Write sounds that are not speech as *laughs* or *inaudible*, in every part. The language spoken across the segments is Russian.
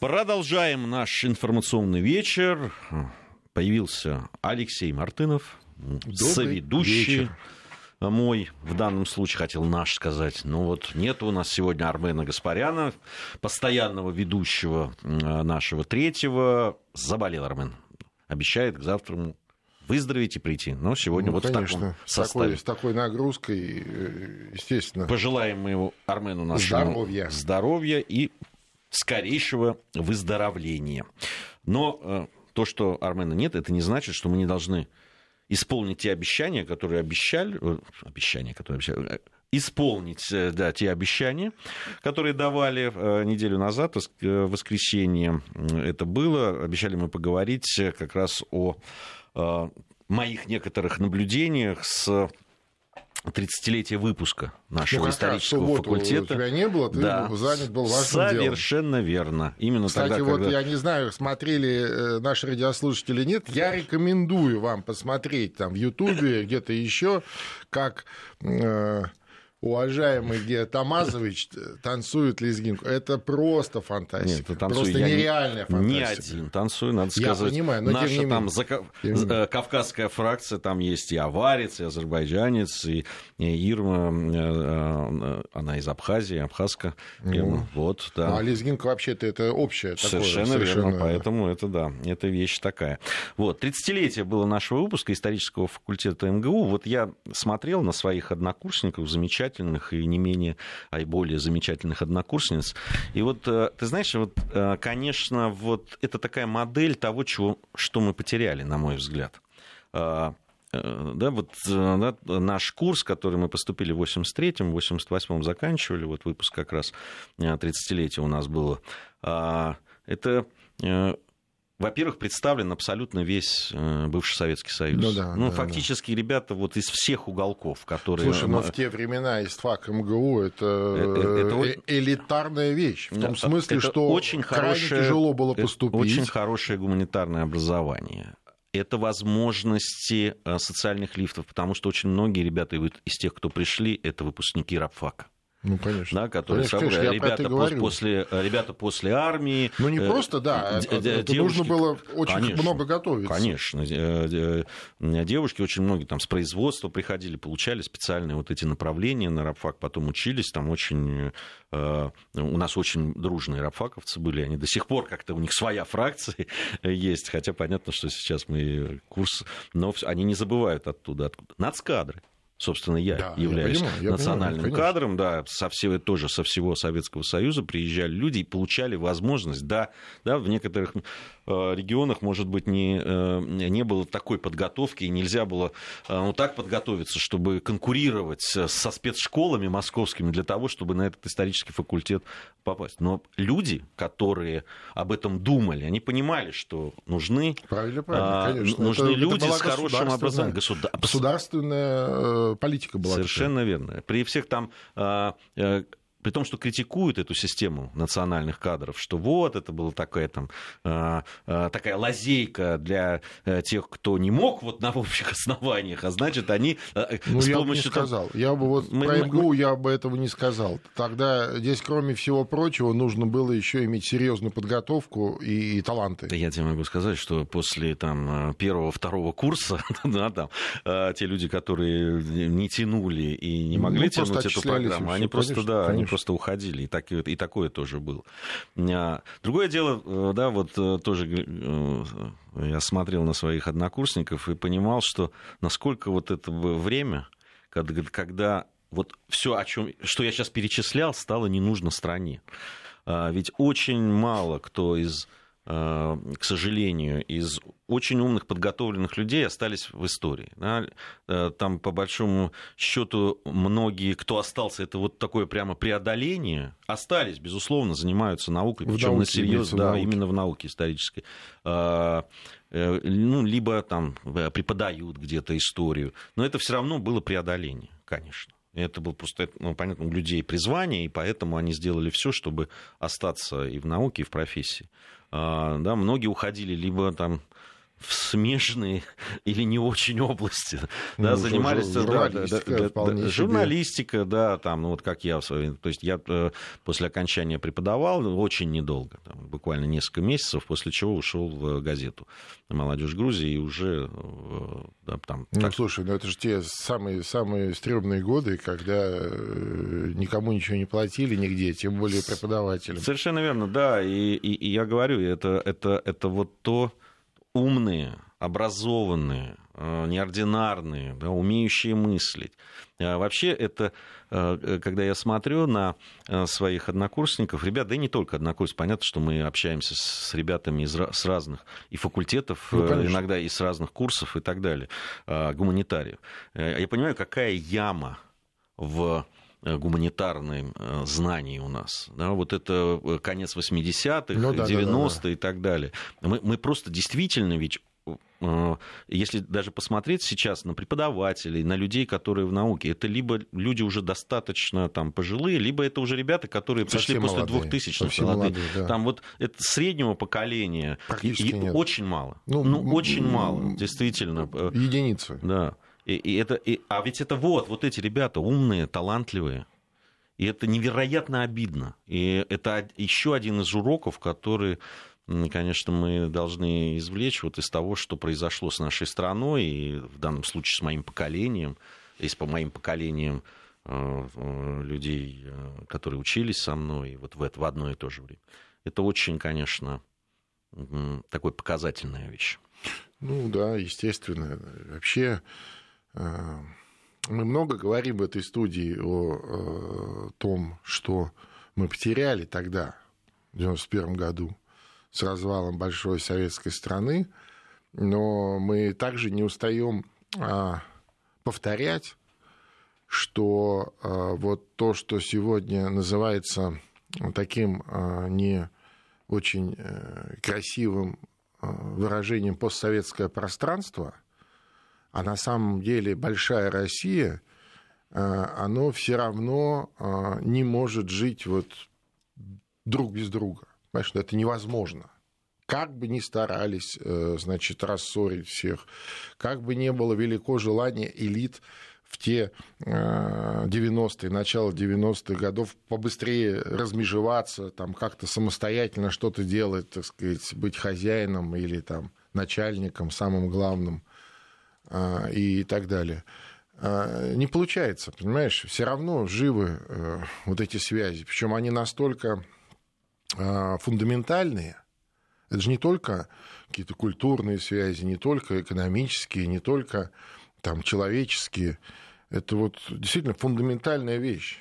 Продолжаем наш информационный вечер. Появился Алексей Мартынов, Добрый соведущий вечер. мой, в данном случае хотел наш сказать. Ну вот нет у нас сегодня Армена Гаспаряна, постоянного ведущего э, нашего третьего. Заболел Армен. Обещает к завтра выздороветь и прийти. Но сегодня Ну, вот в конечно, таком с составе. такой, с такой нагрузкой, э, естественно. Пожелаем мы его, Армену нашему Здоровья. здоровья и скорейшего выздоровления. Но э, то, что Армена нет, это не значит, что мы не должны исполнить те обещания, которые обещали, э, обещания, которые обещали, э, исполнить да, те обещания, которые давали неделю назад, в воскресенье это было. Обещали мы поговорить как раз о моих некоторых наблюдениях с 30-летия выпуска нашего Ну, раз исторического субботу факультета. У тебя не было, ты Да. занят был важным делом. Совершенно верно. Именно Кстати, тогда, вот когда... я не знаю, смотрели э, наши радиослушатели или нет, я рекомендую вам посмотреть там в Ютубе, где-то еще, как э, уважаемый Тамазович э, танцует лезгинку. Это просто фантастика. Нет, ты танцуй. просто Я не- нереальная Не фантастика. один танцую, надо Я сказать. понимаю, но тем наша не там менее. зака- Тем не кавказская фракция, там есть и аварец, и азербайджанец, и и Ирма, э, она из Абхазии, абхазка. Ирма. Вот, да. Ну, а лезгинка вообще-то это общее такое. Совершенно, верно, поэтому это да, это вещь такая. Вот, 30-летие было нашего выпуска исторического факультета МГУ. Вот я смотрел на своих однокурсников, замечательных и не менее, а и более замечательных однокурсниц. И вот, э, ты знаешь, вот, э, конечно, вот это такая модель того, чего, что мы потеряли, на мой взгляд. Э, Да, вот э, да, наш курс, который мы поступили в 83-м, в 88-м заканчивали, вот выпуск как раз э, 30-летие у нас было, а, это, э, во-первых, представлен абсолютно весь э, бывший Советский Союз. Ну да, да, фактически ребята вот из всех уголков, которые... Слушай, ну э, в те времена истфак МГУ это, Э, это э, элитарная вещь. В том Это- смысле, это что очень крайне хорошее- тяжело было это поступить. Очень хорошее гуманитарное образование. Это возможности э, социальных лифтов, потому что очень многие ребята из тех, кто пришли, это выпускники рабфака. Ну, конечно. Да, которые Конечно, собрали. конечно, я про это ребята, пос- после, э, ребята после армии. Ну, не э, просто, да, это, это девушки- нужно было очень Конечно. много готовиться. Конечно. Э, э, Девушки очень многие там с производства приходили, получали специальные вот эти направления на рабфак, потом учились. Там очень... э, У нас очень дружные рабфаковцы были. Они до сих пор как-то... У них своя фракция *laughs* есть. Хотя понятно, что сейчас мы курс... Но они не забывают оттуда. откуда. Нацкадры. Собственно, я Да, я являюсь понимаю, я национальным понимаю, конечно. кадром, да, со всего, тоже со всего Советского Союза приезжали люди и получали возможность, да, да в некоторых э, регионах, может быть, не, э, не было такой подготовки, и нельзя было э, ну, так подготовиться, чтобы конкурировать со спецшколами московскими для того, чтобы на этот исторический факультет попасть. Но люди, которые об этом думали, они понимали, что нужны, Правильно, правильно, а, конечно. нужны Это- это люди была с хорошим образованием. Государ- Государственная политика была. такая. Совершенно верно. При всех там, а, э, при том, что критикуют эту систему национальных кадров, что вот это была такая там а, а, такая лазейка для э, тех, кто не мог вот на общих *laughs* основаниях, а значит они э, Ну, с я бы не помощью сказал. Я бы вот Мы- про мы- МГУ я бы этого не сказал. Тогда здесь, кроме всего прочего, нужно было еще иметь серьезную подготовку и, и таланты. Я тебе могу сказать, что после там, первого-второго курса *laughs* да, там, э, те люди, которые не тянули и не Ну, могли просто тянуть эту программу, всё, они просто, конечно, да, они конечно. Просто уходили. И, так, и такое тоже было. А, Другое дело, э, да, вот э, тоже э, я смотрел на своих однокурсников и понимал, что насколько вот это время, когда, вот все, о чем, что я сейчас перечислял, стало не нужно стране. А, Ведь очень мало кто из, к сожалению, из очень умных, подготовленных людей остались в истории. да. Э, Там, по большому счету, многие, кто остался, это вот такое прямо преодоление, остались, безусловно, занимаются наукой, причем на науке, серьез, имеется в да, науке. именно в науке исторической. Э, Ну, либо там э, преподают где-то историю. Но это все равно было преодоление, конечно. Это было просто, ну, понятно, у людей призвание, и поэтому они сделали все, чтобы остаться и в науке, и в профессии. А, да, многие уходили либо там в смежные *laughs* или не очень области, ну, да, занимались журналистика, да, да, да, журналистика, да, там, ну вот как я в свое то есть я э, после окончания преподавал очень недолго, там, буквально несколько месяцев, после чего ушел в газету «Молодежь Грузии» и уже э, да, там... Ну, так... слушай, ну это же те самые, самые стрёмные годы, когда э, никому ничего не платили нигде, тем более преподавателям. Совершенно верно, да, и, и, и я говорю, это, это, это вот то, умные, образованные, э, неординарные, да, умеющие мыслить. А вообще это, э, когда я смотрю на э, своих однокурсников, ребят, да и не только однокурсников, понятно, что мы общаемся с ребятами из, с разных и факультетов, ну, иногда и с разных курсов и так далее, гуманитариев. Я понимаю, какая яма в Э, гуманитарным э, знаний у нас. Да, вот это э, конец 80-х, ну, да, 90-е да, да, да. и так далее. Мы, мы просто действительно ведь если даже посмотреть сейчас на преподавателей, на людей, которые в науке, это либо люди уже достаточно там, пожилые, либо это уже ребята, которые пришли после молодые, 2000-х. Молодые, да. Там вот это среднего поколения и, и очень мало. Ну, ну очень мало, действительно. Единицы. Да. И, и это, и, а ведь это вот, вот эти ребята умные, талантливые. И это невероятно обидно. И это еще один из уроков, который, конечно, мы должны извлечь вот из того, что произошло с нашей страной, и в данном случае с моим поколением, и с по моим поколением э, э, людей, э, которые учились со мной вот в, это, в одно и то же время. Это очень, конечно, такой показательная вещь. Ну да, естественно. Вообще мы много говорим в этой студии о э, том, что мы потеряли тогда, в 1991 году, с развалом большой советской страны, но мы также не устаем а, повторять, что а, вот то, что сегодня называется таким не очень э, красивым выражением постсоветское пространство – а на самом деле большая Россия, э, оно все равно э, не может жить вот друг без друга. Понимаешь, это невозможно. Как бы ни старались, э, значит, рассорить всех, как бы не было велико желания элит в те 90-е, начало 90-х годов побыстрее размежеваться, там как-то самостоятельно что-то делать, так сказать, быть хозяином или там начальником, самым главным – и так далее. А, не получается, понимаешь? Все равно живы э, вот эти связи. Причем они настолько а, фундаментальные. Это же не только какие-то культурные связи, не только экономические, не только там, человеческие. Это вот действительно фундаментальная вещь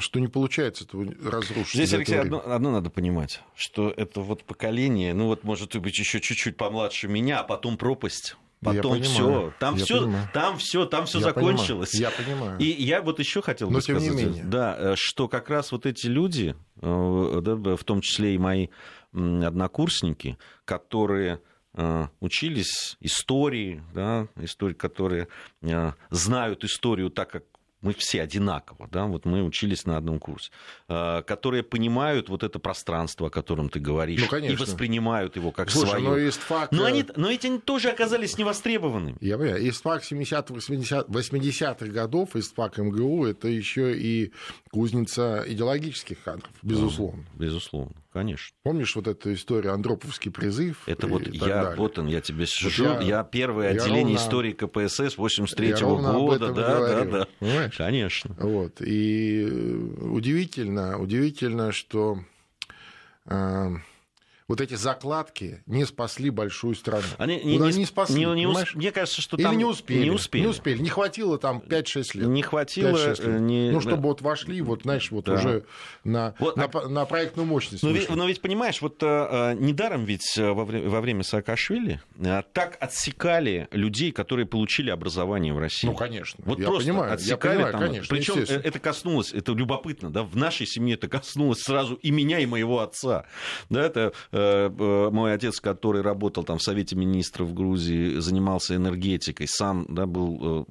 что не получается этого разрушить. Здесь, Алексей, одно, одно надо понимать, что это вот поколение, ну вот может быть еще чуть-чуть помладше меня, а потом пропасть Потом все, там все, там все, там все закончилось. Понимаю, я понимаю. И я вот еще хотел бы сказать, менее. да, э, что как раз вот эти люди, э, в том числе и мои однокурсники, которые э, учились истории, да, истории, которые знают историю так, как мы все одинаково, да, вот мы учились на одном курсе, а, которые понимают вот это пространство, о котором ты говоришь, ну, конечно. и воспринимают его как Слушай, свое. Но, есть факт... но, они, но эти тоже оказались невостребованными. Я понимаю, ИСТФАК 70-х, 80-х годов, ИСТФАК МГУ, это еще и кузница идеологических кадров, безусловно. Да, безусловно конечно. Помнишь вот эту историю Андроповский призыв? Это вот я, далее. вот он, я тебе сижу, я, я первое я отделение ровно, истории КПСС 83 -го года, да, да, да, Понимаешь? конечно. Вот и удивительно, удивительно, что э, вот эти закладки не спасли большую страну. Они не, не, не спасли, не, не усп... Мне кажется, что там Или не успели, не успели. Не успели. Не хватило там 5-6 лет. Не хватило. Лет. Не... Ну, чтобы вот вошли, вот, знаешь, вот да. уже на, вот, на, а... на проектную мощность. Но ведь, но ведь, понимаешь, вот а, недаром ведь во время, во время Саакашвили а, так отсекали людей, которые получили образование в России. Ну, конечно. Вот я просто понимаю, отсекали я понимаю, там. Конечно, Причем это коснулось, это любопытно, да, в нашей семье это коснулось сразу и меня, и моего отца. Да, это мой отец, который работал там в Совете министров Грузии, занимался энергетикой, сам да, был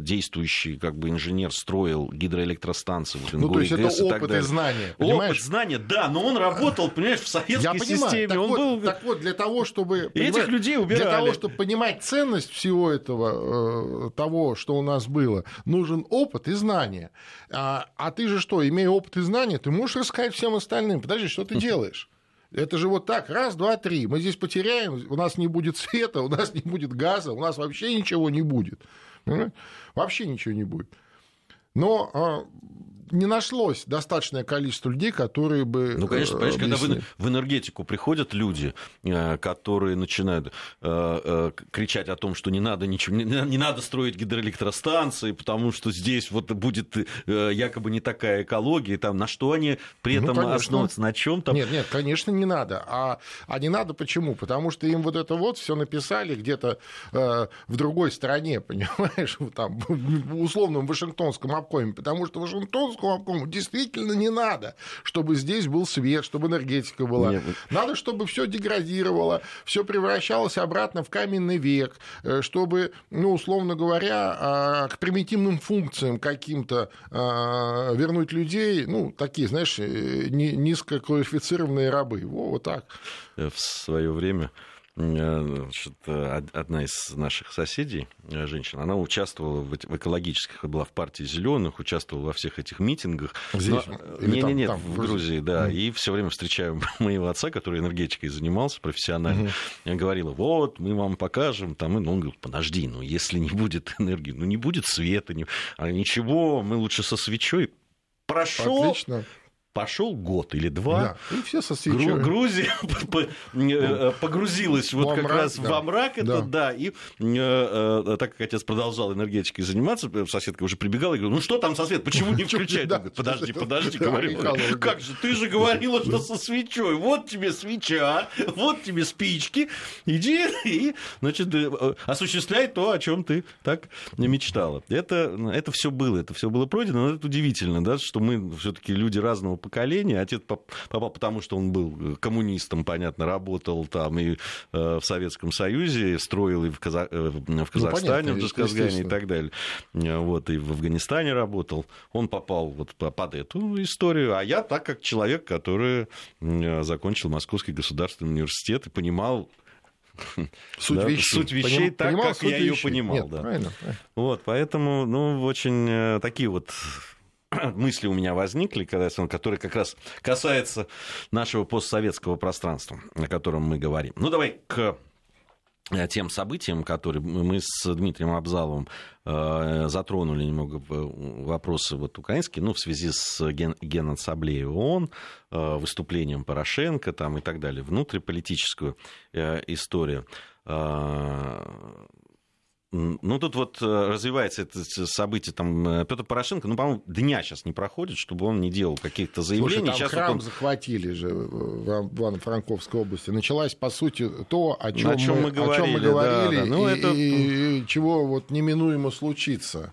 действующий как бы инженер, строил гидроэлектростанции. Вот, ну, то есть это опыт и, и знания, понимаешь? Опыт, знания, да, но он работал, понимаешь, в советской Я понимаю, системе. Так, он вот, был... так вот, для того, чтобы... Этих людей убирали. Для того, чтобы понимать ценность всего этого, того, что у нас было, нужен опыт и знания. А, а ты же что, имея опыт и знания, ты можешь рассказать всем остальным. Подожди, что ты *laughs* делаешь? Это же вот так, раз, два, три. Мы здесь потеряем, у нас не будет света, у нас не будет газа, у нас вообще ничего не будет. Вообще ничего не будет. Но а, не нашлось достаточное количество людей, которые бы... Ну, конечно, понимаешь, когда в, в энергетику приходят люди, э, которые начинают э, э, кричать о том, что не надо ничего, не, не надо строить гидроэлектростанции, потому что здесь вот будет якобы не такая экология, там, на что они при ну, этом ну, основываются, на чем там? Нет, нет, конечно, не надо. А, а не надо почему? Потому что им вот это вот все написали где-то э, в другой стране, *laughs* понимаешь, там, в условном Вашингтонском обкоме, потому что Вашингтонском Московскому действительно не надо, чтобы здесь был свет, чтобы энергетика была. Нет. Надо, чтобы все деградировало, все превращалось обратно в каменный век, э, чтобы, ну, условно говоря, а, к примитивным функциям каким-то а, вернуть людей, ну, такие, знаешь, э, низкоквалифицированные рабы. Во, вот так. В свое время Э, значит, одна из наших соседей, э, женщина, она участвовала в экологических, была в партии зеленых, участвовала во всех этих митингах. Здесь? Нет, нет, нет, в Грузии, да. Mm. И все время встречаю *laughs* моего отца, который энергетикой занимался профессионально. Mm-hmm. Говорила, вот, мы вам покажем. Там, и, ну, он говорит, подожди, ну, если не будет *laughs* энергии, ну, не будет света, не... а ничего, мы лучше со свечой. Прошел, Отлично пошел год или два. Да, и все со свечой. Грузия *laughs* э, погрузилась вот как раз во мрак, это да. И э, э, так как отец продолжал энергетикой заниматься, соседка уже прибегала и говорила, ну что там со свет, почему не *laughs* включать? Подожди, подожди, говорю. Как же, ты же говорила, что со свечой. Вот тебе свеча, вот тебе спички. Иди и, значит, осуществляй то, о чем ты так мечтала. Это, это все было, это все было пройдено, но это удивительно, да, что мы все-таки люди разного поколения. Отец попал, потому что он был э, коммунистом, понятно, работал там и э, в Советском Союзе, строил и в, Каза... Э, в Казахстане, ну, понятно, в Джасказгане и так далее. Вот, и в Афганистане работал. Он попал вот под эту историю. А я так, как человек, который закончил Московский государственный университет и понимал, Суть да, вещей, суть вещей Поним, так, как я вещей. ее понимал. Нет, да. правильно. Вот, поэтому, ну, очень такие вот *clears throat* мысли у меня возникли, когда, которые как раз касаются нашего постсоветского пространства, о котором мы говорим. Ну, давай к э, тем событиям, которые мы с Дмитрием Абзаловым э, затронули немного вопросы вот украинские, ну, в связи с ген, геноассамблеей ООН, э, выступлением Порошенко там, и так далее, внутриполитическую историю. Ну, тут вот э, развивается это событие, там, э, Петр Порошенко, ну, по-моему, дня сейчас не проходит, чтобы он не делал каких-то заявлений. Слушай, там сейчас храм вот он... захватили же в Ивано-Франковской области. Началась, по сути, то, о чем, о чем мы, мы говорили, о чем мы говорили да, да. Ну, и, это... и, и чего вот неминуемо случится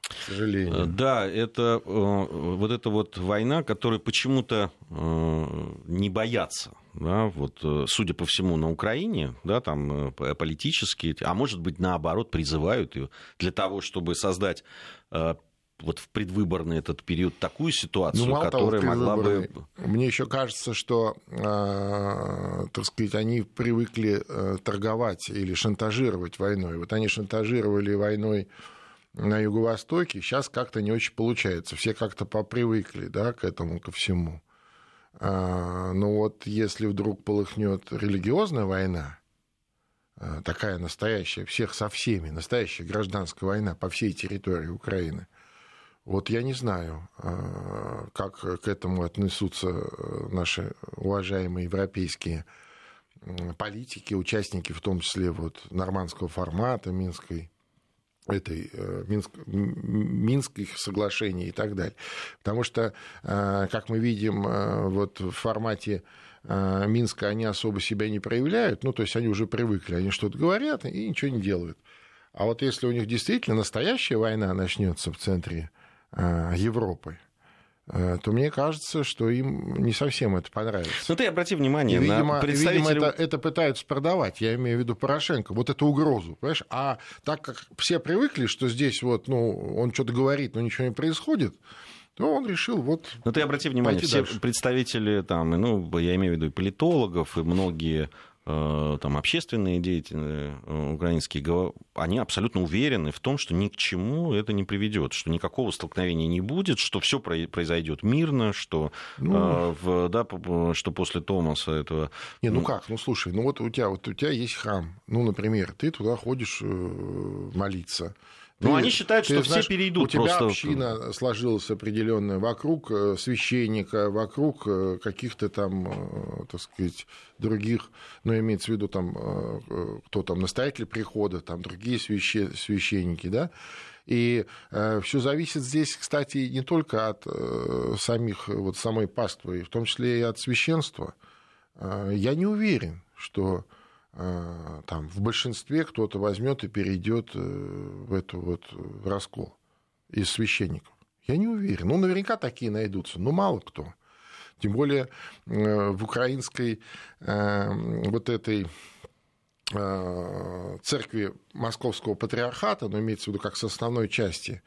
к сожалению. Э, да, это вот эта вот война, которую почему-то не боятся да, вот, э, судя по всему, на Украине, да, там э, политические, а может быть, наоборот, призывают ее для того, чтобы создать э, вот в предвыборный этот период такую ситуацию, ну, которая того, могла бы... Мне еще кажется, что, э, так сказать, они привыкли торговать или шантажировать войной. Вот они шантажировали войной на Юго-Востоке, сейчас как-то не очень получается. Все как-то попривыкли да, к этому, ко всему. А, ну вот если вдруг полыхнет религиозная война, а, такая настоящая, всех со всеми, настоящая гражданская война по всей территории Украины, вот я не знаю, а, как к этому отнесутся э, наши уважаемые европейские политики, участники, в том числе вот нормандского формата, Минской этой э, Минск, Минских соглашений и так далее. Потому что, э, как мы видим, э, вот в формате Минска они особо себя не проявляют, ну, то есть они уже привыкли, они что-то говорят и ничего не делают. А вот если у них действительно настоящая война начнется в центре Европы, то мне кажется, что им не совсем это понравится. Ну ты обрати внимание, и, видимо, на представителей... видимо это, это пытаются продавать, я имею в виду Порошенко, вот эту угрозу, понимаешь? А так как все привыкли, что здесь вот, ну, он что-то говорит, но ничего не происходит, то он решил вот... Ну ты обрати внимание, все дальше. представители там, ну, я имею в виду и политологов, и многие Э, там, общественные деятели э, украинские, они абсолютно уверены в том, что ни к чему это не приведет, что никакого столкновения не будет, что все произойдет мирно, что, ну, э, в, да, что после Томаса этого... Не, ну, ну как, ну слушай, ну вот у тебя, вот у тебя есть храм, ну, например, ты туда ходишь молиться, ну, они считают, что знаешь, все перейдут. у тебя просто... община сложилась определенная вокруг э, священника, вокруг э, каких-то там, э, так сказать, других, ну, имеется в виду там, кто там, настоятель прихода, там, другие свяще... священники, да, и э, все зависит здесь, кстати, не только от э, самих, вот самой паствы, в том числе и от священства. Э, я не уверен, что там, в большинстве кто-то возьмет и перейдет э, в эту вот в раскол из священников. Я не уверен. Ну, наверняка такие найдутся, но мало кто. Тем более э, в украинской вот этой церкви Московского патриархата, но имеется в виду как с основной части,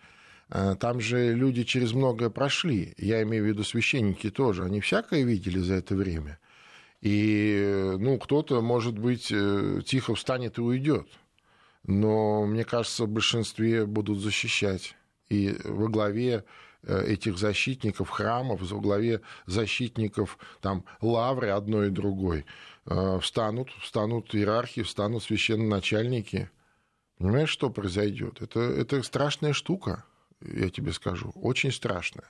там же люди через многое прошли. Я имею в виду священники тоже. Они всякое видели за это время. И ну, кто-то, может быть, э, тихо встанет и уйдет. Но, мне кажется, в большинстве будут защищать. И во главе э, этих защитников храмов, во главе защитников там, лавры одной и другой э, встанут, встанут иерархи, встанут священноначальники. Понимаешь, что произойдет? Это, это страшная штука, я тебе скажу, очень страшная.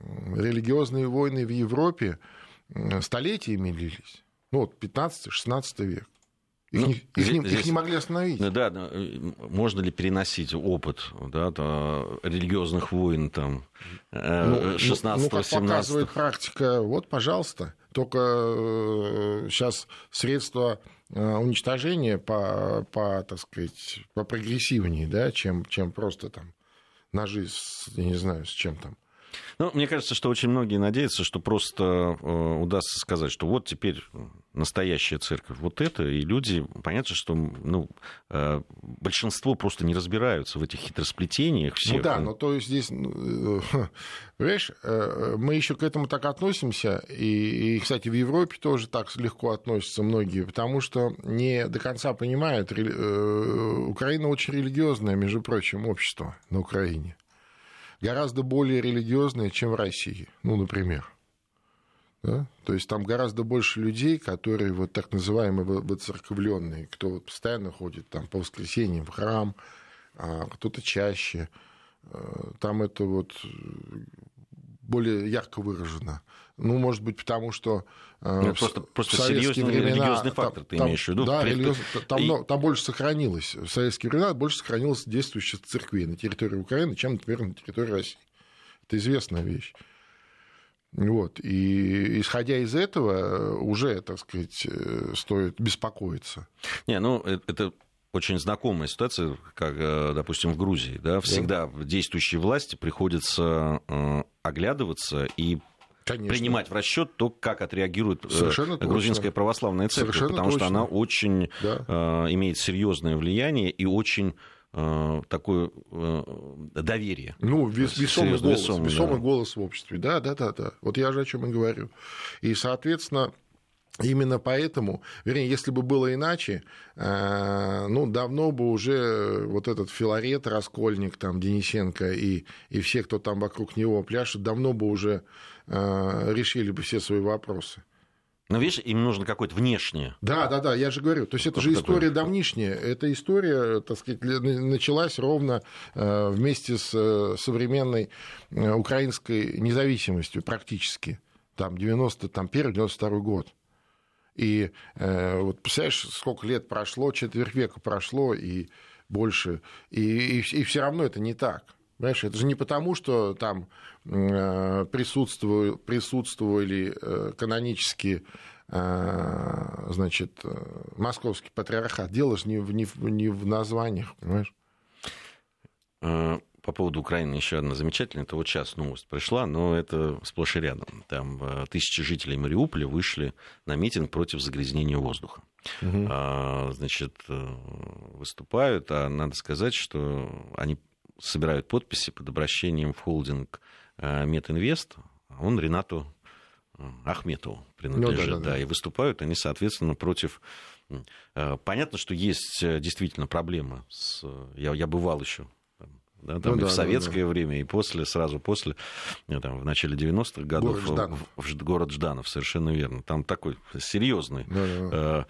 Религиозные войны в Европе, столетиями длились. Ну, вот 15-16 век. Их, ну, не, их, здесь, не, их не могли остановить. Ну да, э, можно ли переносить опыт да, то, религиозных войн там, 16 ну, ну, как 17 показывает практика, вот, пожалуйста. Только сейчас э, средства э, уничтожения по, по, так сказать, по прогрессивнее, да, чем, чем просто там ножи, с, я не знаю, с чем там. Ну, мне кажется, что очень многие надеются, что просто э, удастся сказать, что вот теперь настоящая церковь вот это, и люди, понятно, что ну, э, большинство просто не разбираются в этих хитросплетениях всех. Ну да, но то есть здесь, ну, э, *laughs* понимаешь, мы еще к этому так относимся, и, и, кстати, в Европе тоже так легко относятся многие, потому что не до конца понимают, Украина очень религиозное, между прочим, общество на Украине гораздо более религиозные, чем в России, ну, например. Да? То есть там гораздо больше людей, которые вот так называемые воцерковленные, кто вот постоянно ходит там по воскресеньям в храм, а кто-то чаще. Э, там это вот более ярко выражено. Ну, может быть, потому что э, ну, просто, просто серьезный времена, религиозный фактор, ты там, имеешь в виду? Да, религиоз... там, и... там больше сохранилось. В советские времена больше сохранилось действующих церквей на территории Украины, чем, например, на территории России. Это известная вещь. Вот. И исходя из этого, уже, так сказать, э, стоит беспокоиться. Не, ну, э, это очень знакомая ситуация, как, допустим, в Грузии. Да? Всегда да. действующей власти приходится оглядываться и Конечно. принимать в расчет то, как отреагирует э, Совершенно грузинская точно. православная церковь, Совершенно потому точно. что она очень да. э, имеет серьезное влияние и очень э, такое э, доверие. Ну, вес, весомый, голос, весомый, весомый да. голос в обществе. Да, да, да, да. Вот я же о чем и говорю. И, соответственно, Именно поэтому, вернее, если бы было иначе, э, ну, давно бы уже вот этот Филарет, Раскольник, там, Денисенко и, и все, кто там вокруг него пляшет, давно бы уже э, решили бы все свои вопросы. Но видишь, им нужно какое-то внешнее. Да, да, да, я же говорю. То есть это же история такое? давнишняя. Эта история, так сказать, началась ровно э, вместе с современной украинской независимостью практически. Там 91-92 год. И э, вот представляешь, сколько лет прошло, четверть века прошло и больше, и, и, и все равно это не так. Понимаешь, это же не потому, что там э, присутствовали, присутствовали э, канонические э, значит, э, московский патриархат. Дело же не не в, не в названиях, понимаешь? По поводу Украины еще одна замечательная. Это вот сейчас новость пришла, но это сплошь и рядом. Там э, тысячи жителей Мариуполя вышли на митинг против загрязнения воздуха. Угу. А, значит, э, выступают, а надо сказать, что они собирают подписи под обращением в холдинг э, Метинвест. Он Ренату Ахметову принадлежит, ну, да, да, да. да, и выступают они, соответственно, против Понятно, что есть действительно проблемы. С... Я, я бывал еще да, там ну, и да, в советское да, да. время, и после, сразу после, э, там, в начале 90-х годов, город Жданов. В, в, город Жданов, совершенно верно. Там такой серьезный да, да.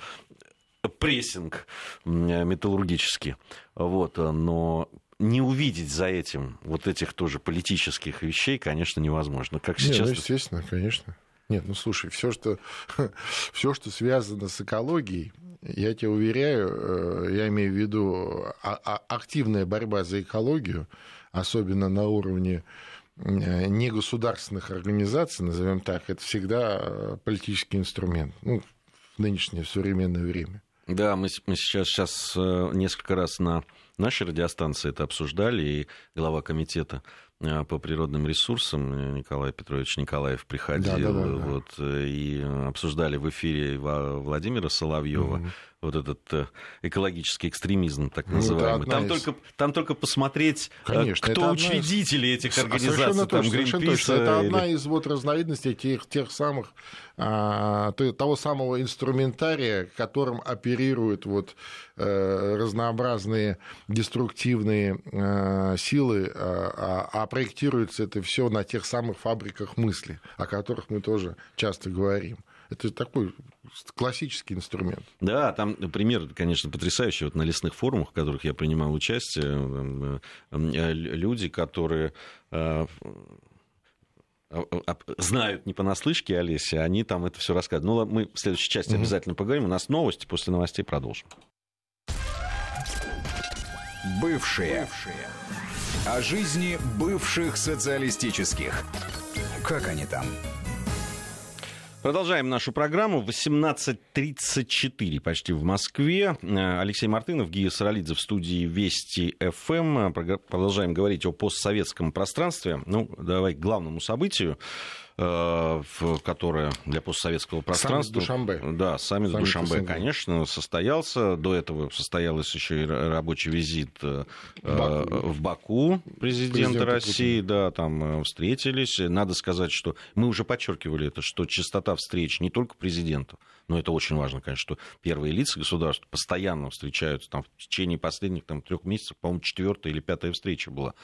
Э, прессинг металлургический. Вот, но не увидеть за этим вот этих тоже политических вещей, конечно, невозможно. Как сейчас... Не, ну, естественно, конечно. Нет, ну слушай, все, что, *laughs* все, что связано с экологией, я тебя уверяю, э, я имею в виду а, а, активная борьба за экологию, особенно на уровне э, негосударственных организаций, назовем так, это всегда э, политический инструмент ну, в нынешнее современное время. Да, мы, мы сейчас, сейчас несколько раз на нашей радиостанции это обсуждали, и глава комитета по природным ресурсам. Николай Петрович Николаев приходил да, да, да, вот, э, и обсуждали в эфире Владимира Соловьева. Угу. Вот этот э, экологический экстремизм, так ну, называемый. Там, из... только, там только посмотреть, Конечно, кто учредители из... этих организаций, совершенно там точно, точно. Это или... одна из вот разновидностей тех, тех самых а, того самого инструментария, которым оперируют вот разнообразные деструктивные силы, а, а, а проектируется это все на тех самых фабриках мысли, о которых мы тоже часто говорим. Это такой классический инструмент. Да, там пример, конечно, потрясающий. Вот на лесных форумах, в которых я принимал участие, э, э, люди, которые э, знают не понаслышке Олеся, они там это все рассказывают. Ну, мы в следующей части mm обязательно поговорим. У нас новости, после новостей продолжим. Бывшие. Бывшие. О жизни бывших социалистических. Как они там? Продолжаем нашу программу. 18.34 почти в Москве. Алексей Мартынов, Гия Саралидзе в студии Вести ФМ. Продолжаем говорить о постсоветском пространстве. Ну, давай к главному событию. Э, которое для постсоветского пространства... Саммит Душамбе. Да, саммит, саммит Душамбе, СНГ. конечно, состоялся. До этого состоялся еще и рабочий визит э, Баку. в Баку президента Президент России. Путин. Да, там э, встретились. Надо сказать, что мы уже подчеркивали это, что частота встреч не только президентов, но это очень важно, конечно, что первые лица государства постоянно встречаются там, в течение последних там, трех месяцев, по-моему, четвертая или пятая встреча была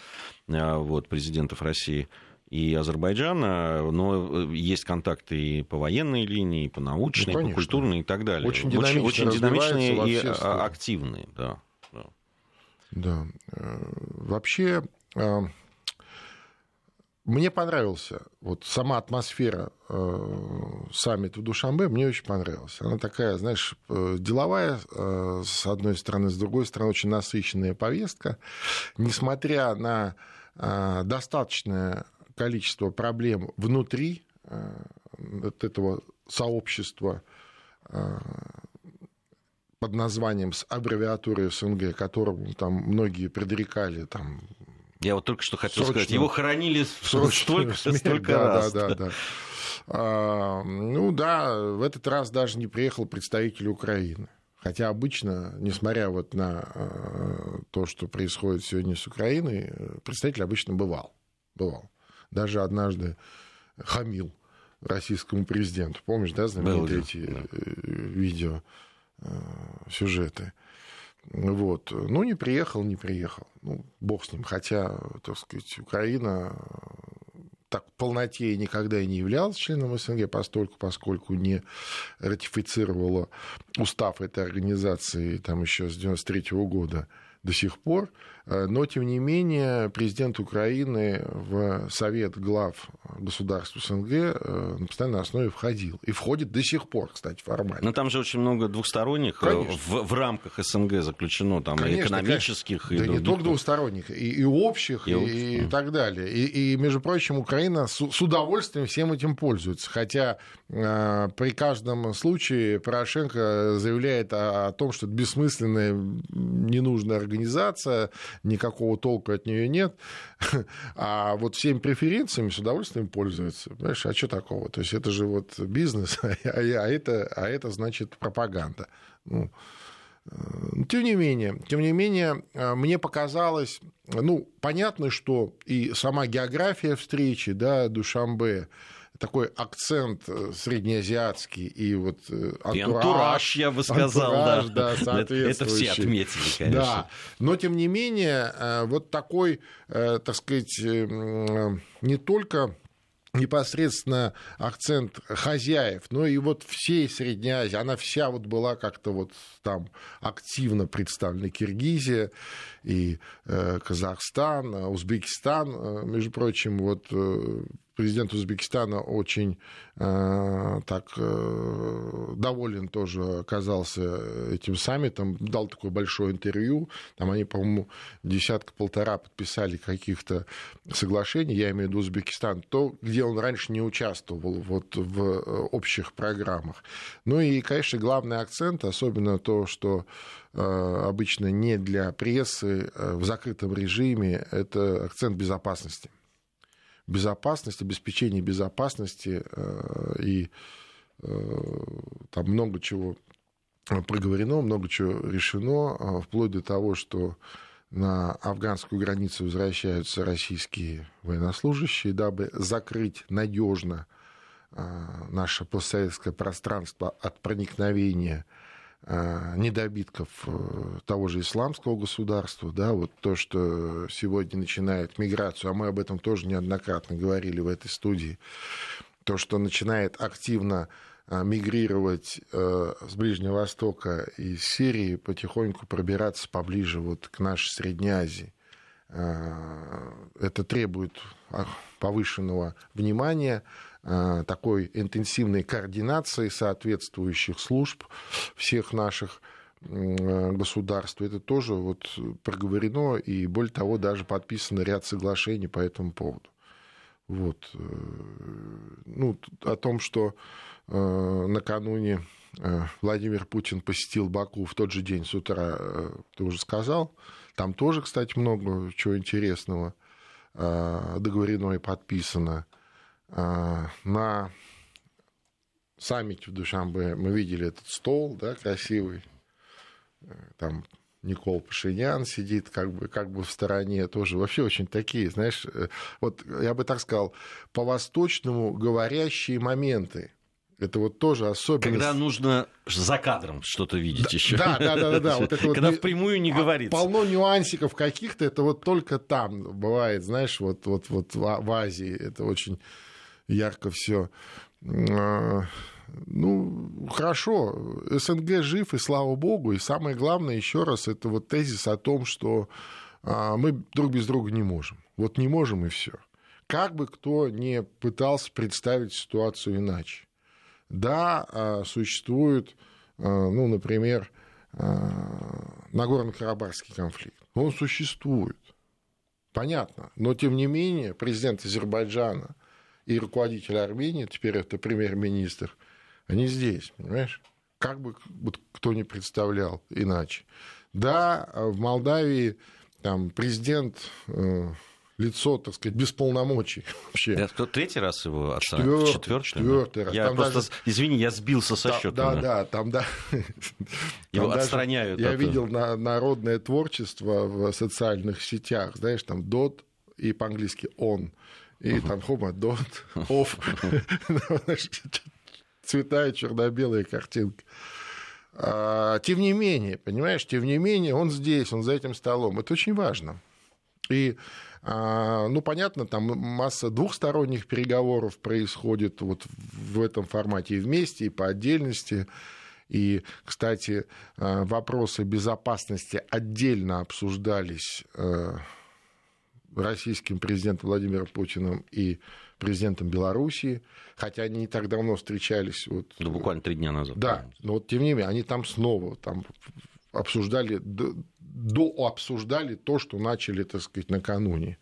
вот, президентов России и Азербайджана, но э, есть контакты и по военной линии, и по научной, ну, и по культурной и так далее. Очень динамично, очень, очень динамичные и а, активные, да. Да. да. Э, вообще, э, мне понравился вот сама атмосфера саммита в Душамбе, мне очень понравилась. Она такая, знаешь, деловая, с одной стороны, с другой стороны, очень насыщенная повестка. Несмотря на достаточное количество проблем внутри э, вот этого сообщества э, под названием с аббревиатурой СНГ, которому там многие предрекали там я вот только что хотел срочно, сказать, его хоронили *laughs* столько, смерть, столько да, раз. Да, да, да. А, ну да, в этот раз даже не приехал представитель Украины. Хотя обычно, несмотря вот на э, то, что происходит сегодня с Украиной, представитель обычно бывал. бывал даже однажды хамил российскому президенту. Помнишь, да, знаменитые эти да. Э, видео, э, сюжеты? Вот. Ну, не приехал, не приехал. Ну, бог с ним. Хотя, так сказать, Украина так в полноте никогда и не являлась членом СНГ, постольку, поскольку не ратифицировала устав этой организации там еще с 93 года до сих пор. Э, но, тем не менее, президент Украины в Совет глав государств СНГ э, на постоянной основе входил. И входит до сих пор, кстати, формально. Но там же очень много двухсторонних э, в, в рамках СНГ заключено, там, Конечно, экономических. Конечно. И да других. не только двухсторонних, и, и общих, и, и, и так далее. И, и, между прочим, Украина с, с удовольствием всем этим пользуется. Хотя э, при каждом случае Порошенко заявляет о, о том, что это бессмысленная, ненужная организация, никакого толка от нее нет, *laughs* а вот всеми преференциями с удовольствием пользуются. Понимаешь, а что такого? То есть это же вот бизнес, *laughs* а, а, это, а это значит пропаганда. Ну, э, тем не менее, тем не менее, э, мне показалось, ну, понятно, что и сама география встречи, да, Душамбе, такой акцент э, среднеазиатский и вот антураж, и антураж я бы сказал, антураж, да, да это все отметили, конечно. Да, но тем не менее вот такой, так сказать, не только непосредственно акцент хозяев, но и вот всей Средней Азии, она вся вот была как-то вот там активно представлена. Киргизия и э, Казахстан, Узбекистан, э, между прочим, вот э, президент Узбекистана очень э, так э, доволен тоже оказался этим саммитом, дал такое большое интервью, там они, по-моему, десятка-полтора подписали каких-то соглашений, я имею в виду Узбекистан, то, где он раньше не участвовал вот в э, общих программах. Ну и, конечно, главный акцент, особенно то, что э, обычно не для прессы э, в закрытом режиме, это акцент безопасности безопасность, обеспечение безопасности э, и э, там много чего проговорено, много чего решено, э, вплоть до того, что на афганскую границу возвращаются российские военнослужащие, дабы закрыть надежно наше постсоветское пространство от проникновения Э, недобитков э, того же исламского государства, да, вот то, что сегодня начинает миграцию, а мы об этом тоже неоднократно говорили в этой студии, то, что начинает активно э, мигрировать с Ближнего Востока и Сирии, потихоньку пробираться поближе вот к нашей Средней Азии. Это требует повышенного внимания, Э, такой интенсивной координации соответствующих служб всех наших э, государств. Это тоже вот проговорено, и более того, даже подписано ряд соглашений по этому поводу. Вот. Э, ну, о том, что накануне Владимир Путин посетил Баку в тот же день с утра, ты уже сказал. Там тоже, кстати, много чего интересного договорено и подписано. А, на саммите в Душамбе мы видели этот стол, да, красивый. Там Никол Пашинян сидит как бы, как бы в стороне тоже. Вообще очень такие, знаешь, э, вот я бы так сказал, по-восточному говорящие моменты. Это вот тоже особенность. Когда нужно за кадром что-то видеть да, еще. Да, да, да, да. да. Вот это Когда вот, впрямую не говорится. Полно нюансиков каких-то, это вот только там бывает, знаешь, вот, вот, вот в Азии. Это очень ярко все. А, ну, хорошо, СНГ жив, и слава богу. И самое главное, еще раз, это вот тезис о том, что а, мы друг без друга не можем. Вот не можем, и все. Как бы кто ни пытался представить ситуацию иначе. Да, а, существует, ну, например, Нагорно-Карабахский конфликт. Он существует. Понятно. Но, тем не менее, президент Азербайджана и руководитель Армении, теперь это премьер-министр, они здесь, понимаешь? Как бы кто не представлял иначе. Да, в Молдавии там президент э, лицо, так сказать, без полномочий вообще. Это кто третий раз его отца? Четвертый, четвертый, четвертый раз. Я там просто, даже... извини, я сбился со счета. Да, да, да, там да. Его там отстраняют. Я видел на, народное творчество в социальных сетях, знаешь, там дот и по-английски он и uh-huh. там хомодот, оф, *laughs* цветная черно-белая картинка. А, тем не менее, понимаешь, тем не менее, он здесь, он за этим столом. Это очень важно. И, а, ну, понятно, там масса двухсторонних переговоров происходит вот в этом формате и вместе, и по отдельности. И, кстати, а, вопросы безопасности отдельно обсуждались российским президентом Владимиром Путиным и президентом Белоруссии, хотя они не так давно встречались. Вот, да, буквально три дня назад. Да, но вот тем не менее, они там снова там обсуждали, до, обсуждали то, что начали, так сказать, накануне.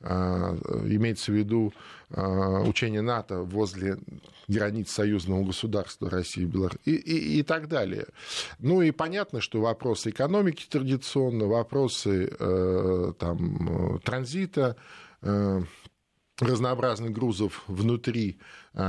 Имеется в виду учение НАТО возле границ союзного государства России и и, и, так далее. Ну и понятно, что вопросы экономики традиционно, вопросы там, транзита, разнообразных грузов внутри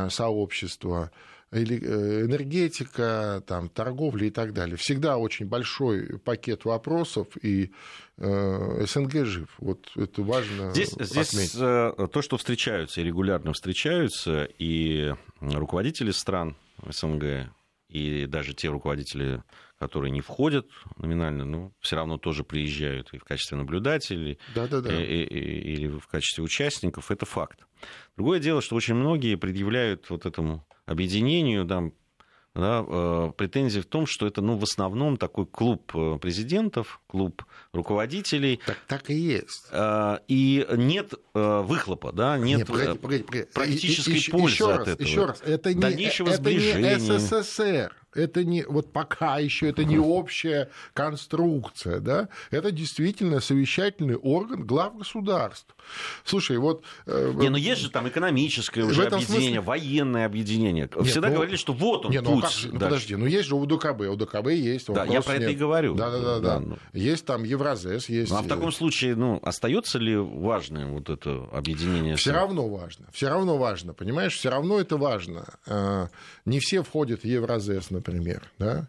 сообщества, э, энергетика, там, торговля и так далее. Всегда очень большой пакет вопросов, и э, СНГ жив. Вот это важно Здесь, здесь э, то, что встречаются, регулярно встречаются, и руководители стран СНГ, и даже те руководители, которые не входят номинально, но все равно тоже приезжают и в качестве наблюдателей, да, да, да. И, и, или в качестве участников, это факт. Другое дело, что очень многие предъявляют вот этому объединению там, да, э, претензии в том, что это ну, в основном такой клуб э, президентов, клуб руководителей. Так, так и есть. Э, и нет выхлопа, да, нет, нет погоди, погоди, погоди. практической и, пользы еще от раз, этого. Еще раз, это не, Дальнейшего это сближения. не СССР это не, вот пока еще это не общая конструкция, да, это действительно совещательный орган глав государств. Слушай, вот... Э, не, но есть же там экономическое уже объединение, смысле... военное объединение. Нет, Всегда ну, говорили, что вот он, нет, ну, как, ну, подожди, ну есть же УДКБ, УДКБ есть. Да, я про нет. это и говорю. Да-да-да. да. Ну... Есть там Евразес, есть... Ну, а в таком случае, ну, остается ли важным вот это объединение? Все равно важно, все равно важно, понимаешь, все равно это важно. Э, не все входят в Евразес, например, да,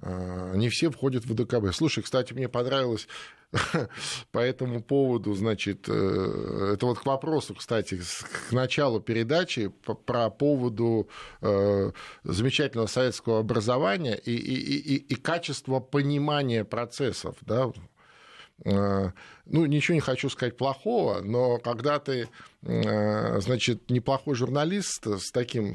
а, не все входят в ДКБ. Слушай, кстати, мне понравилось *laughs* по этому поводу, значит, э, это вот к вопросу, кстати, к началу передачи про поводу э, замечательного советского образования и, и, и, и качества понимания процессов, да, э, ну, ничего не хочу сказать плохого, но когда ты, значит, неплохой журналист с таким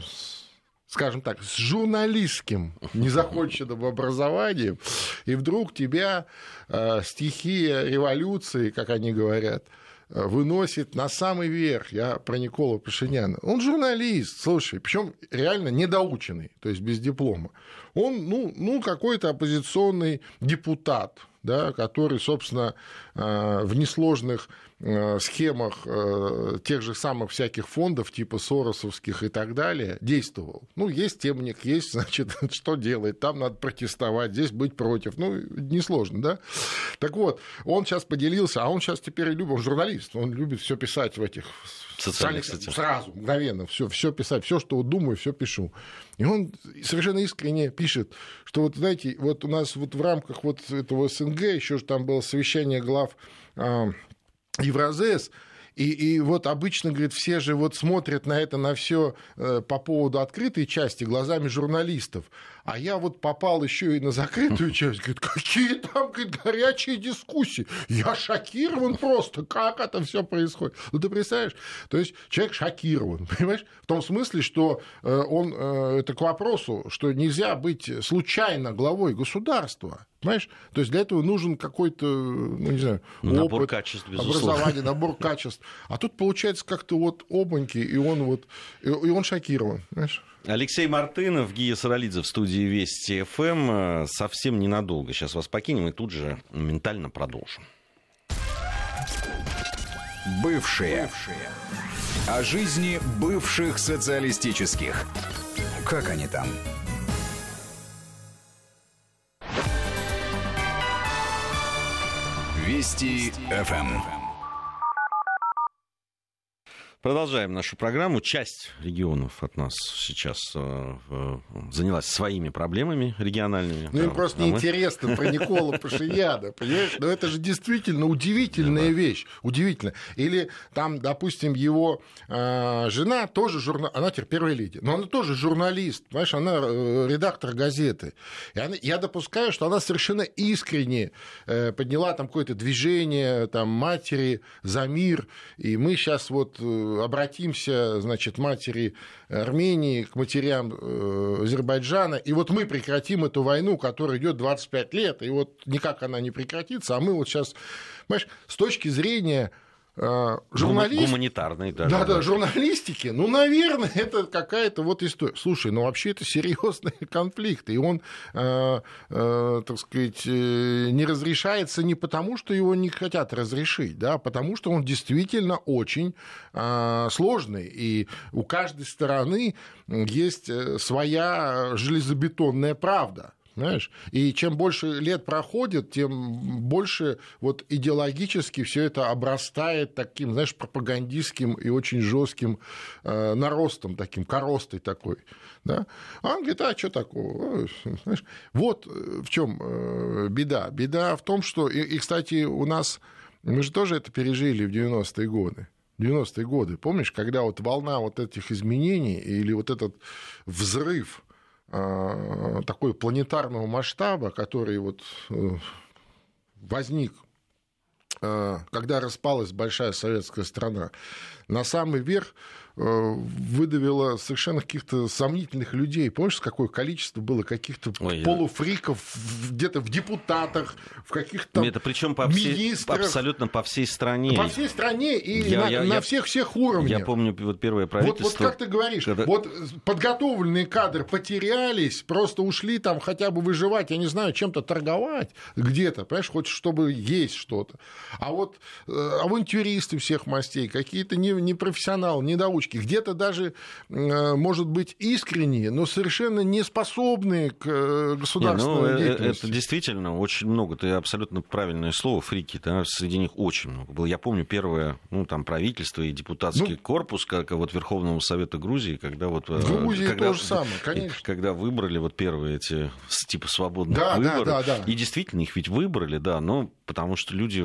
скажем так, с журналистским *laughs* незаконченным образованием, и вдруг тебя э, стихия революции, как они говорят, э, выносит на самый верх. Я про Никола Пашиняна. Он журналист, слушай, причем реально недоученный, то есть без диплома. Он, ну, ну какой-то оппозиционный депутат, да, который, собственно, в несложных Э, схемах э, тех же самых всяких фондов, типа Соросовских и так далее, действовал. Ну, есть темник, есть, *laughs* значит, что делает, там надо протестовать, здесь быть против. Ну, несложно, да? Так вот, он сейчас поделился, а он сейчас теперь любит, он журналист, он любит все писать в этих социальных сетях. Сразу, мгновенно, все, все писать, все, что думаю, все пишу. И он совершенно искренне пишет, что вот, знаете, вот у нас вот в рамках вот этого СНГ еще же там было совещание глав а, Евразес, и, и вот обычно, говорит, все же вот смотрят на это, на все э, по поводу открытой части глазами журналистов. А я вот попал еще и на закрытую часть. Говорит, какие там говорит, горячие дискуссии. Я шокирован просто, как это все происходит. Ну, ты представляешь? То есть человек шокирован, *laughs* понимаешь? В том смысле, что э, он, э, это к вопросу, что нельзя быть случайно главой государства. Понимаешь? То есть для этого нужен какой-то, ну, не знаю, набор опыт, качеств, безусловно. образование, набор качеств. А тут получается как-то вот обоньки, и он вот, и он шокирован, знаешь? Алексей Мартынов, Гия Саралидзе в студии Вести ФМ. Совсем ненадолго сейчас вас покинем и тут же ментально продолжим. Бывшие. Бывшие. О жизни бывших социалистических. Как они там? Вести ФМ. Продолжаем нашу программу. Часть регионов от нас сейчас э, занялась своими проблемами региональными. Ну, им да, просто а неинтересно мы... про Никола Пашияна, понимаешь? Но это же действительно удивительная да. вещь. Удивительно. Или там, допустим, его э, жена тоже журналист, она теперь первая леди, но она тоже журналист, понимаешь, она э, редактор газеты. И она, я допускаю, что она совершенно искренне э, подняла там какое-то движение там, матери за мир, и мы сейчас вот э, обратимся, значит, матери Армении к матерям э, Азербайджана, и вот мы прекратим эту войну, которая идет 25 лет, и вот никак она не прекратится, а мы вот сейчас, понимаешь, с точки зрения журналист... Гуманитарной даже. Да, да, журналистики, ну, наверное, это какая-то вот история. Слушай, ну, вообще это серьезный *laughs* конфликт, и он, э, э, так сказать, э, не разрешается не потому, что его не хотят разрешить, да, а потому что он действительно очень э, сложный, и у каждой стороны есть э, своя железобетонная правда. Знаешь? И чем больше лет проходит, тем больше вот идеологически все это обрастает таким, знаешь, пропагандистским и очень жестким э, наростом, таким коростой такой. Да? А он говорит, а что такого? Знаешь? Вот э, в чем э, беда. Беда в том, что, и, и, кстати, у нас, мы же тоже это пережили в 90-е годы. 90-е годы, помнишь, когда вот волна вот этих изменений или вот этот взрыв а, такой планетарного масштаба, который вот э, возник, а, когда распалась большая советская страна, на самый верх Э, выдавила совершенно каких-то сомнительных людей. Помнишь, какое количество было каких-то Ой, полуфриков где-то в депутатах, в каких-то Это причем по всей, министрах. абсолютно по всей стране. По всей стране и я, на, я, на всех всех уровнях. Я помню вот первое правительство. Вот, вот как ты говоришь, когда... вот подготовленные кадры потерялись, просто ушли там хотя бы выживать, я не знаю, чем-то торговать где-то, понимаешь, хоть чтобы есть что-то. А вот э, авантюристы всех мастей, какие-то непрофессионалы, недоучки, недоучки, где-то даже, э, может быть, искренние, но совершенно не способные к э, государственной не, ну, э, деятельности. Это действительно очень много. Ты абсолютно правильное слово, фрики. Да, среди них очень много было. Я помню первое ну, там, правительство и депутатский ну, корпус, как вот Верховного Совета Грузии, когда вот... В Грузии когда, то же самое, конечно. Когда выбрали вот первые эти типа свободных да, выборов. Да, да, да. И действительно их ведь выбрали, да, но потому что люди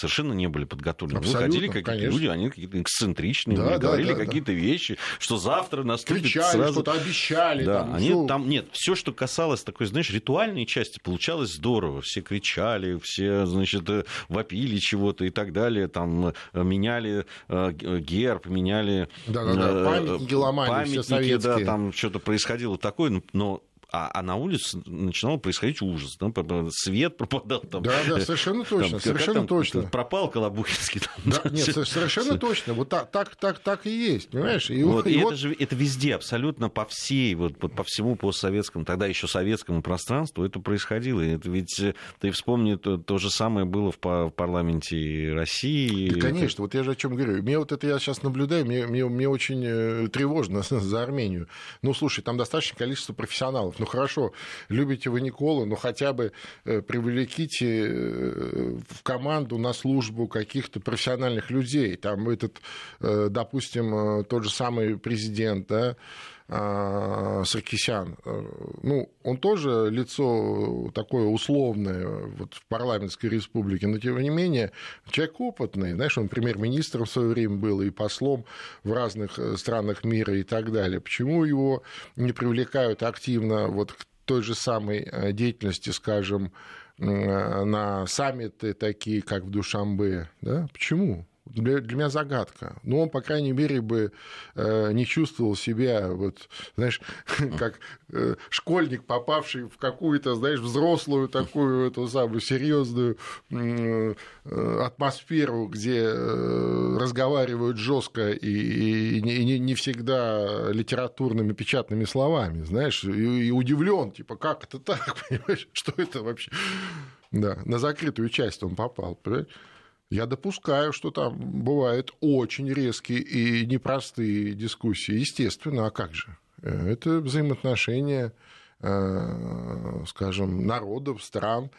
совершенно не были подготовлены. Абсолютно, Выходили какие-то люди, они какие-то эксцентричные, да, да, говорили да, какие-то да. вещи, что завтра наступит Кричали, сразу... что-то обещали. Да, там, они все... там нет, все, что касалось такой, знаешь, ритуальной части, получалось здорово. Все кричали, все, значит, э, вопили чего-то и так далее, там э, меняли э, герб, меняли да, да, да. памятники ломали, памятники, все советские. да, там что-то происходило такое, но а, а на улице начинал происходить ужас. Там свет пропадал. Там, да, да, совершенно точно. Там, совершенно там, точно. Пропал Колобухинский. Там, да, да, нет, совершенно точно. Вот так, так, так, так и есть, понимаешь? И, вот, и, и вот... это же это везде, абсолютно по всей, вот, по всему постсоветскому, тогда еще советскому пространству это происходило. И это ведь э, ты вспомни, то, то же самое было в, в парламенте России. Да, конечно, это... вот я же о чем говорю. Мне вот это я сейчас наблюдаю, мне, мне, мне очень э, тревожно *laughs* за Армению. Ну, слушай, там достаточное количество профессионалов ну хорошо, любите вы Николу, но хотя бы э, привлеките э, в команду на службу каких-то профессиональных людей. Там этот, э, допустим, тот же самый президент, да, Саркисян, ну, он тоже лицо такое условное вот в парламентской республике, но тем не менее человек опытный, знаешь, он премьер-министром в свое время был и послом в разных странах мира и так далее. Почему его не привлекают активно вот к той же самой э, деятельности, скажем, на саммиты такие, как в Душамбе, да? Почему? Для, для меня загадка. Но он, по крайней мере, бы э, не чувствовал себя, вот, знаешь, *laughs* как э, школьник, попавший в какую-то, знаешь, взрослую такую эту самую серьезную э, атмосферу, где э, разговаривают жестко и, и, и не, не всегда литературными печатными словами, знаешь, и, и удивлен, типа, как это так, *laughs* понимаешь, что это вообще? Да, на закрытую часть он попал, понимаешь? Я допускаю, что там бывают очень резкие и непростые дискуссии. Естественно, а как же? Это взаимоотношения, э, скажем, народов, стран.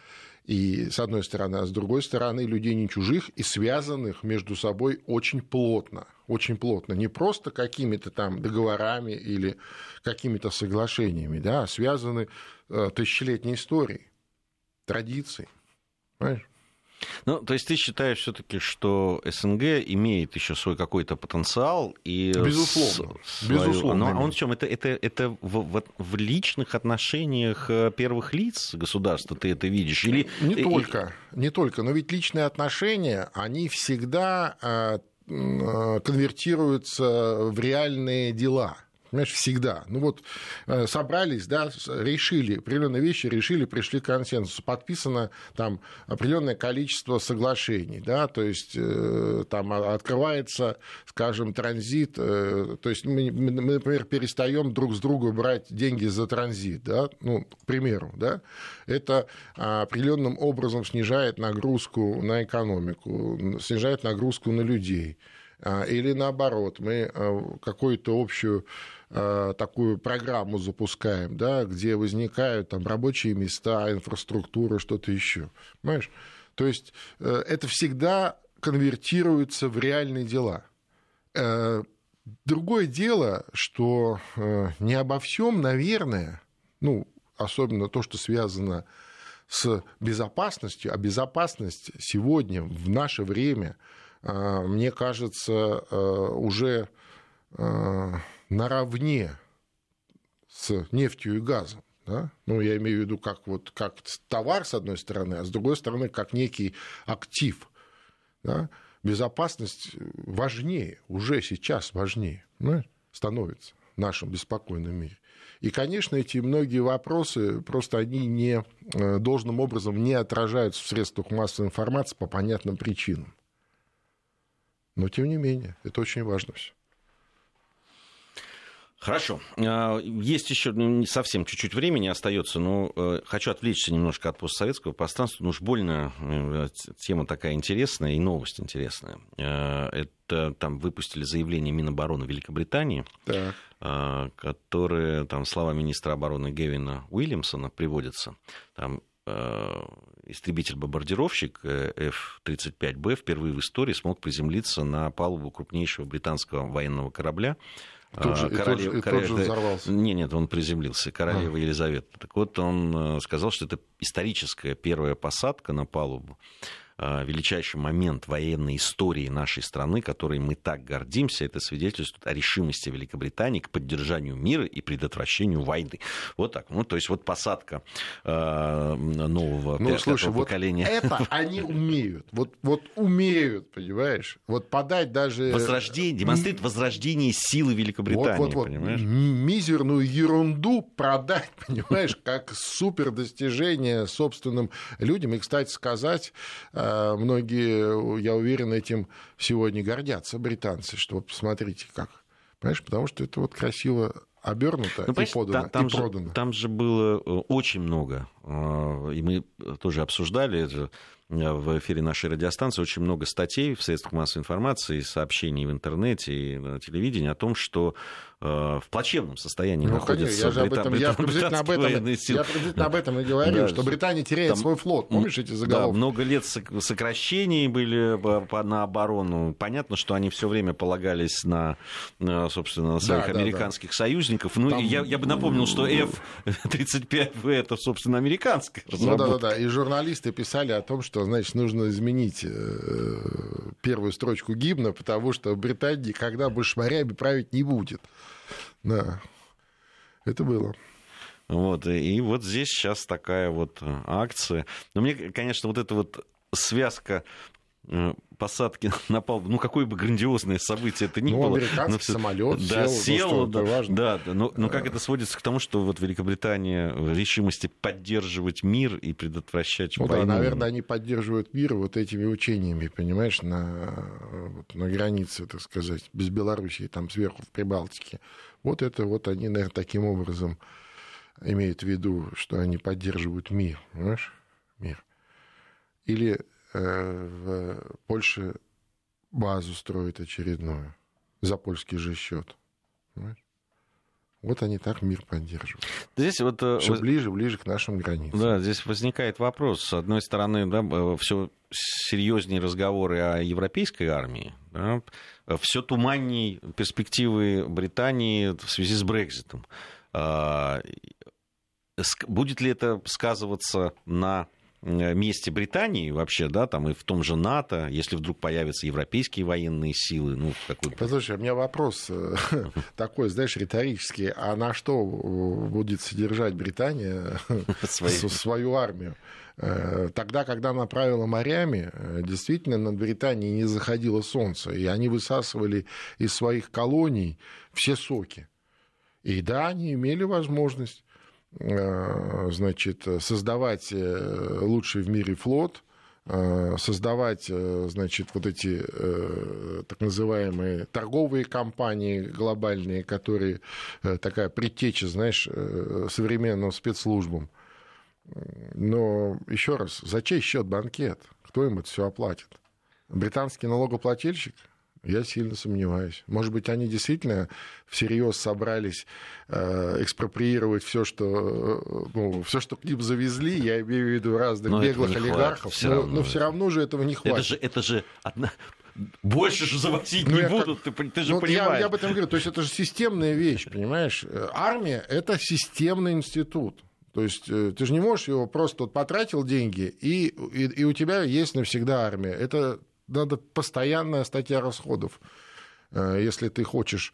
И с одной стороны, а с другой стороны, людей не чужих и связанных между собой очень плотно. Очень плотно. Не просто какими-то там договорами или какими-то соглашениями, да, а связаны э, тысячелетней историей, традицией. Понимаешь? Ну, то есть ты считаешь все-таки, что СНГ имеет еще свой какой-то потенциал и безусловно, свою... безусловно. Но он в чем? Это это это в, в, в личных отношениях э, первых лиц государства ты это видишь или не и... только, не только, но ведь личные отношения они всегда э, э, конвертируются в реальные дела Понимаешь, всегда. Ну вот э, собрались, да, решили, определенные вещи решили, пришли к консенсусу. Подписано там определенное количество соглашений, да, то есть э, там открывается, скажем, транзит, то есть мы, мы, например, перестаем друг с друга брать деньги за транзит, да, ну, к примеру, да, это определенным образом снижает нагрузку на экономику, снижает нагрузку на людей. А, или наоборот, мы а, какую-то общую а, такую программу запускаем, да, где возникают там рабочие места, инфраструктура, что-то еще. Понимаешь? То есть э, это всегда конвертируется в реальные дела. Э, другое дело, что э, не обо всем, наверное, ну, особенно то, что связано с безопасностью, а безопасность сегодня, в наше время – мне кажется, уже наравне с нефтью и газом. Да? Ну, я имею в виду как, вот, как товар, с одной стороны, а с другой стороны, как некий актив. Да? Безопасность важнее, уже сейчас важнее ну, становится в нашем беспокойном мире. И, конечно, эти многие вопросы, просто они не, э, должным образом не отражаются в средствах массовой информации по понятным причинам. Но тем не менее, это очень важно все. Хорошо. А, есть еще ну, не совсем чуть-чуть времени остается, но э, хочу отвлечься немножко от постсоветского пространства. Ну уж больно э, тема такая интересная и новость интересная. Э, это там выпустили заявление Минобороны Великобритании, так. которое, там, слова министра обороны Гевина Уильямсона приводятся. Там истребитель-бомбардировщик э, F-35B впервые в истории смог приземлиться на палубу крупнейшего британского военного корабля. Тут же, Королев... и тот же, взорвался. Нет, нет, он приземлился, королева а. Елизавета. Так вот, он э, сказал, что это историческая первая посадка на палубу величайший момент военной истории нашей страны, которой мы так гордимся, это свидетельствует о решимости Великобритании к поддержанию мира и предотвращению войны. Вот так. Ну, то есть вот посадка э, нового ну, слушай, поколения. Вот это *laughs* они умеют. Вот, вот умеют, понимаешь? Вот подать даже... Возрождение, демонстрирует возрождение силы Великобритании, вот, вот, вот. понимаешь? Мизерную ерунду продать, *laughs* понимаешь, как супер достижение собственным людям. И, кстати сказать, э, многие, я уверен, этим сегодня гордятся британцы, что посмотрите как. Понимаешь, потому что это вот красиво обернуто ну, и подано, там, и же, продано. Там же было э, очень много, и мы тоже обсуждали это в эфире нашей радиостанции очень много статей в средствах массовой информации, сообщений в интернете и на телевидении о том, что э, в плачевном состоянии ну, находятся я же об этом, я приблизительно об этом, я приблизительно об этом и говорю, да, что Британия теряет там, свой флот. Помнишь эти заголовки? Да, много лет сокращений были на оборону. Понятно, что они все время полагались на, собственно, на своих да, американских да, да. союзников. Ну, там... я, я бы напомнил, что F-35V это, собственно, американская разработка. Ну, да, да, да. И журналисты писали о том, что значит, нужно изменить э, первую строчку гимна, потому что Британия никогда больше морями править не будет. Да, это было. Вот, и вот здесь сейчас такая вот акция. Но мне, конечно, вот эта вот связка Э, посадки *laughs* на палубу, ну какое бы грандиозное событие это ни ну, было. Американский все... самолет да, сел, сел да, важно. да, да, но, но как это сводится к тому, что вот Великобритания в решимости поддерживать мир и предотвращать ну, войну. Да, наверное, они поддерживают мир вот этими учениями, понимаешь, на, вот, на границе, так сказать, без Белоруссии, там сверху в Прибалтике. Вот это вот они, наверное, таким образом имеют в виду, что они поддерживают мир, понимаешь, мир. Или Э, в Польше базу строит очередную за польский же счет. Вот они так мир поддерживают. Здесь вот э, все ближе, ближе к нашим границам. Да, здесь возникает вопрос. С одной стороны, да, э, все серьезнее разговоры о европейской армии, да, все туманней перспективы Британии в связи с Брекзитом. А, будет ли это сказываться на Э, месте Британии вообще, да, там и в том же НАТО, если вдруг появятся европейские военные силы, ну, какой Послушай, у меня вопрос э, *laughs* такой, знаешь, риторический, а на что будет содержать Британия *laughs* *laughs* свою армию? Э, тогда, когда она правила морями, действительно над Британией не заходило солнце, и они высасывали из своих колоний все соки. И да, они имели возможность значит, создавать лучший в мире флот, создавать, значит, вот эти так называемые торговые компании глобальные, которые такая предтеча, знаешь, современным спецслужбам. Но еще раз, за чей счет банкет? Кто им это все оплатит? Британский налогоплательщик? Я сильно сомневаюсь. Может быть, они действительно всерьез собрались э, экспроприировать все, что, э, ну, все, что к ним завезли, я имею в виду разных но беглых олигархов, все но, равно. но все равно же этого не хватит. Это же, это же одна... Больше же завозить ну, не будут, как... ты, ты же ну, понимаешь. Я, я об этом говорю. То есть это же системная вещь, понимаешь? Армия – это системный институт. То есть э, ты же не можешь его просто вот потратил деньги, и, и, и у тебя есть навсегда армия. Это надо постоянная статья расходов, э, если ты хочешь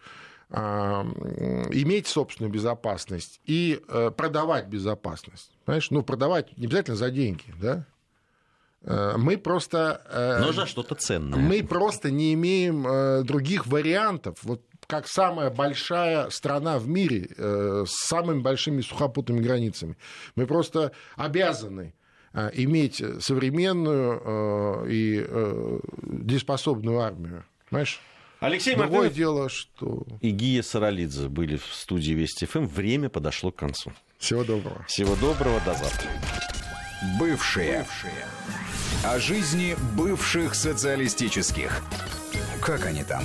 а, иметь собственную безопасность и э, продавать безопасность. Понимаешь? Ну, продавать не обязательно за деньги, да? Мы просто... Но за что-то ценное. Мы просто не имеем других вариантов. Вот как самая большая страна в мире э, с самыми большими сухопутными границами. Мы просто обязаны э, иметь современную э, и дееспособную армию. Понимаешь? Алексей Другое Мартынов дело, что... И Гия Саралидзе были в студии Вести ФМ. Время подошло к концу. Всего доброго. Всего доброго. До завтра. Бывшие. Бывшие. О жизни бывших социалистических. Как они там?